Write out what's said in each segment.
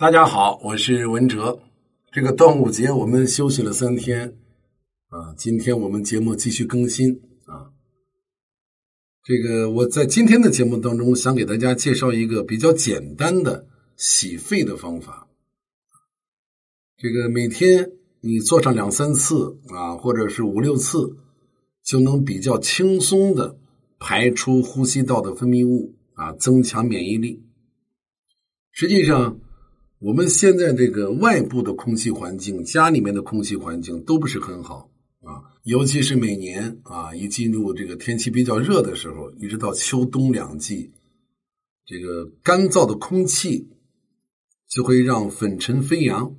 大家好，我是文哲。这个端午节我们休息了三天，啊，今天我们节目继续更新啊。这个我在今天的节目当中想给大家介绍一个比较简单的洗肺的方法。这个每天你做上两三次啊，或者是五六次，就能比较轻松的排出呼吸道的分泌物啊，增强免疫力。实际上。我们现在这个外部的空气环境，家里面的空气环境都不是很好啊，尤其是每年啊，一进入这个天气比较热的时候，一直到秋冬两季，这个干燥的空气就会让粉尘飞扬，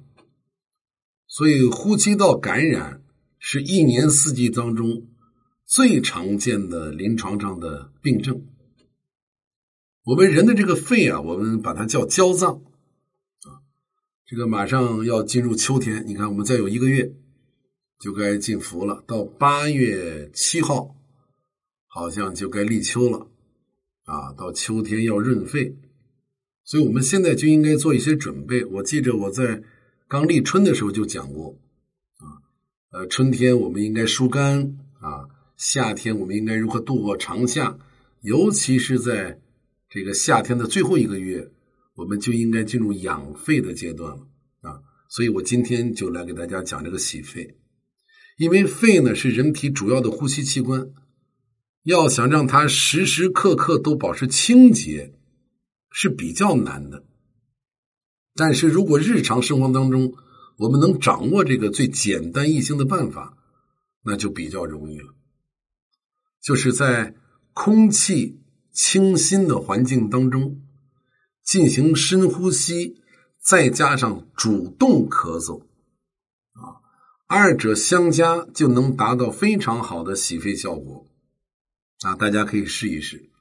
所以呼吸道感染是一年四季当中最常见的临床上的病症。我们人的这个肺啊，我们把它叫焦脏。这个马上要进入秋天，你看，我们再有一个月就该进伏了。到八月七号，好像就该立秋了啊！到秋天要润肺，所以我们现在就应该做一些准备。我记着我在刚立春的时候就讲过啊，呃，春天我们应该疏肝啊，夏天我们应该如何度过长夏，尤其是在这个夏天的最后一个月。我们就应该进入养肺的阶段了啊！所以我今天就来给大家讲这个洗肺，因为肺呢是人体主要的呼吸器官，要想让它时时刻刻都保持清洁是比较难的。但是如果日常生活当中我们能掌握这个最简单易行的办法，那就比较容易了。就是在空气清新的环境当中。进行深呼吸，再加上主动咳嗽，啊，二者相加就能达到非常好的洗肺效果，啊，大家可以试一试。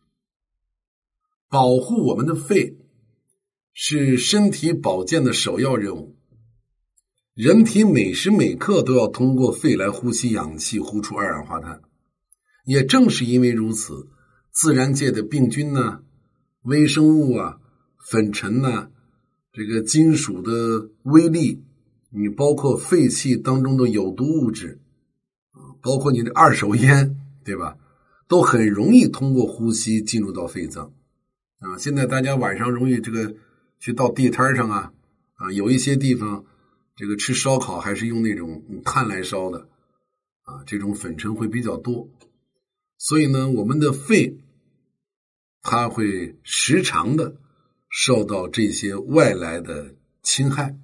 保护我们的肺是身体保健的首要任务，人体每时每刻都要通过肺来呼吸氧气，呼出二氧化碳。也正是因为如此，自然界的病菌呢，微生物啊。粉尘呐，这个金属的微粒，你包括废气当中的有毒物质，啊，包括你的二手烟，对吧？都很容易通过呼吸进入到肺脏，啊，现在大家晚上容易这个去到地摊上啊，啊，有一些地方这个吃烧烤还是用那种炭来烧的，啊，这种粉尘会比较多，所以呢，我们的肺它会时常的。受到这些外来的侵害，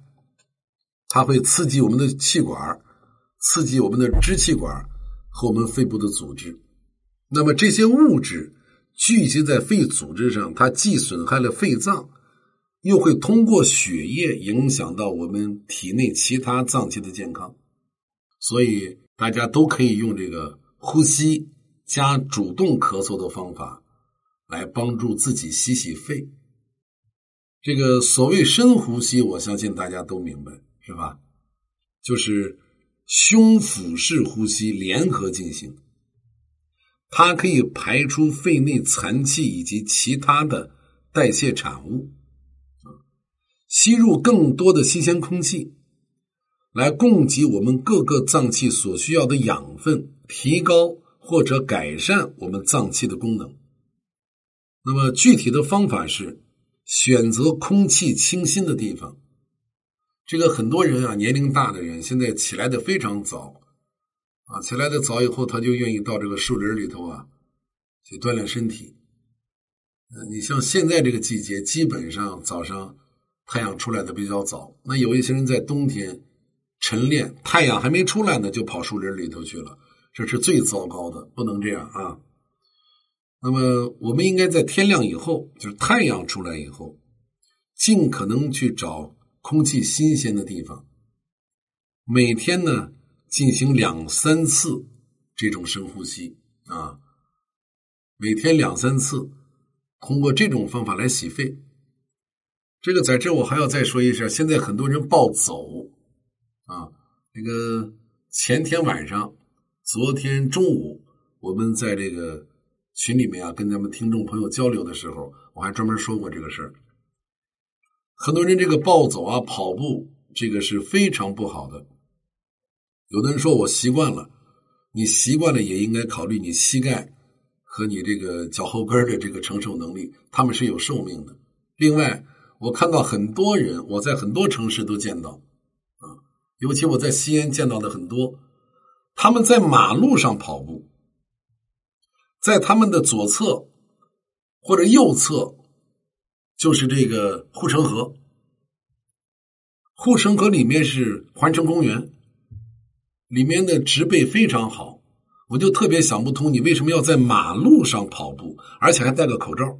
它会刺激我们的气管，刺激我们的支气管和我们肺部的组织。那么这些物质聚集在肺组织上，它既损害了肺脏，又会通过血液影响到我们体内其他脏器的健康。所以大家都可以用这个呼吸加主动咳嗽的方法，来帮助自己洗洗肺。这个所谓深呼吸，我相信大家都明白，是吧？就是胸腹式呼吸联合进行，它可以排出肺内残气以及其他的代谢产物，吸入更多的新鲜空气，来供给我们各个脏器所需要的养分，提高或者改善我们脏器的功能。那么具体的方法是。选择空气清新的地方，这个很多人啊，年龄大的人现在起来的非常早，啊，起来的早以后，他就愿意到这个树林里头啊，去锻炼身体。你像现在这个季节，基本上早上太阳出来的比较早，那有一些人在冬天晨练，太阳还没出来呢，就跑树林里头去了，这是最糟糕的，不能这样啊。那么，我们应该在天亮以后，就是太阳出来以后，尽可能去找空气新鲜的地方。每天呢，进行两三次这种深呼吸啊，每天两三次，通过这种方法来洗肺。这个在这我还要再说一下，现在很多人暴走啊，那个前天晚上、昨天中午，我们在这个。群里面啊，跟咱们听众朋友交流的时候，我还专门说过这个事儿。很多人这个暴走啊、跑步，这个是非常不好的。有的人说我习惯了，你习惯了也应该考虑你膝盖和你这个脚后跟的这个承受能力，他们是有寿命的。另外，我看到很多人，我在很多城市都见到，啊，尤其我在西安见到的很多，他们在马路上跑步，在他们的左侧或者右侧就是这个护城河，护城河里面是环城公园。里面的植被非常好，我就特别想不通，你为什么要在马路上跑步，而且还戴个口罩？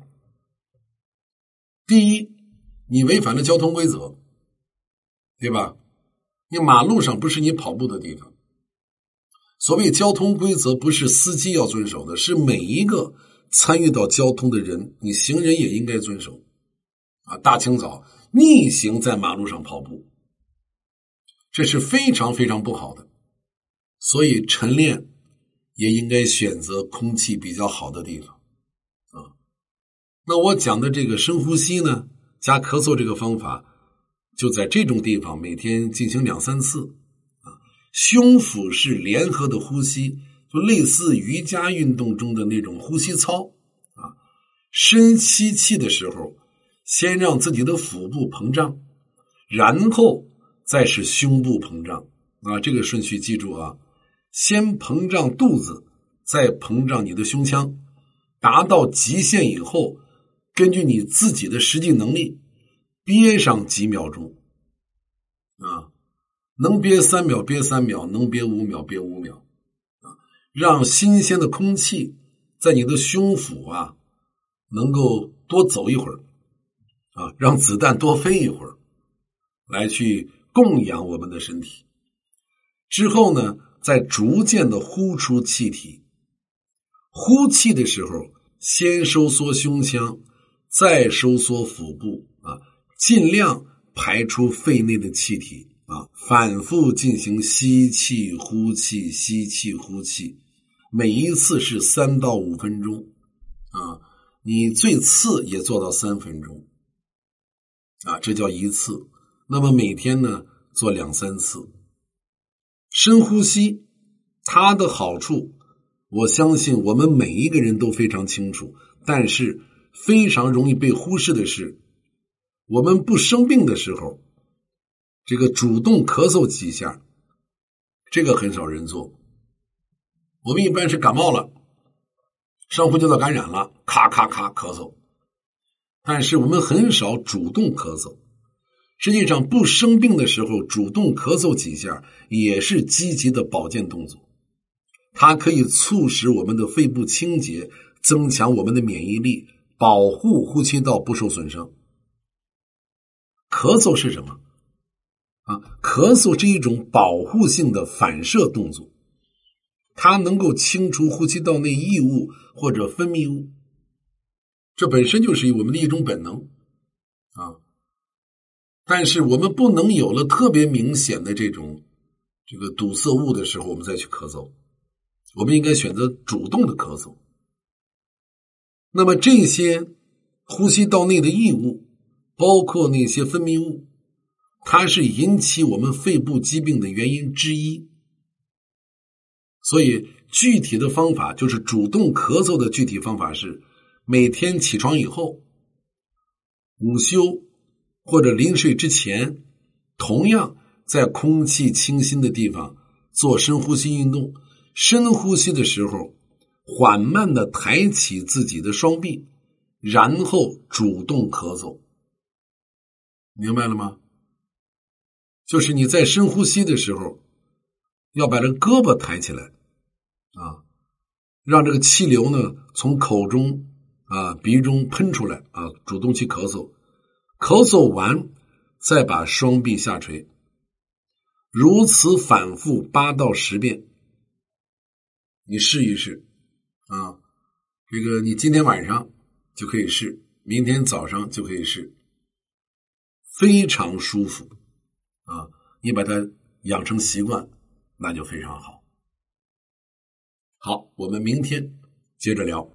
第一，你违反了交通规则，对吧？你马路上不是你跑步的地方。所谓交通规则，不是司机要遵守的，是每一个参与到交通的人，你行人也应该遵守。啊，大清早逆行在马路上跑步，这是非常非常不好的。所以晨练也应该选择空气比较好的地方啊。那我讲的这个深呼吸呢，加咳嗽这个方法，就在这种地方每天进行两三次。胸腹式联合的呼吸，就类似瑜伽运动中的那种呼吸操啊。深吸气的时候，先让自己的腹部膨胀，然后再是胸部膨胀啊。这个顺序记住啊。先膨胀肚子，再膨胀你的胸腔，达到极限以后，根据你自己的实际能力，憋上几秒钟，能憋三秒憋三秒，能憋五秒憋五秒，啊，让新鲜的空气在你的胸腹啊，能够多走一会儿，啊，让子弹多飞一会儿，来去供养我们的身体，之后呢？再逐渐的呼出气体，呼气的时候，先收缩胸腔，再收缩腹部啊，尽量排出肺内的气体啊，反复进行吸气、呼气、吸气、呼气，每一次是三到五分钟啊，你最次也做到三分钟啊，这叫一次。那么每天呢，做两三次。深呼吸，它的好处，我相信我们每一个人都非常清楚。但是非常容易被忽视的是，我们不生病的时候，这个主动咳嗽几下，这个很少人做。我们一般是感冒了，上呼吸道感染了，咔咔咔咳嗽，但是我们很少主动咳嗽。实际上，不生病的时候主动咳嗽几下，也是积极的保健动作。它可以促使我们的肺部清洁，增强我们的免疫力，保护呼吸道不受损伤。咳嗽是什么？啊，咳嗽是一种保护性的反射动作，它能够清除呼吸道内异物或者分泌物，这本身就是我们的一种本能，啊。但是我们不能有了特别明显的这种这个堵塞物的时候，我们再去咳嗽。我们应该选择主动的咳嗽。那么这些呼吸道内的异物，包括那些分泌物，它是引起我们肺部疾病的原因之一。所以具体的方法就是主动咳嗽的具体方法是每天起床以后，午休。或者临睡之前，同样在空气清新的地方做深呼吸运动。深呼吸的时候，缓慢的抬起自己的双臂，然后主动咳嗽。明白了吗？就是你在深呼吸的时候，要把这胳膊抬起来，啊，让这个气流呢从口中啊鼻中喷出来啊，主动去咳嗽。咳嗽完，再把双臂下垂，如此反复八到十遍。你试一试啊，这个你今天晚上就可以试，明天早上就可以试，非常舒服啊！你把它养成习惯，那就非常好。好，我们明天接着聊。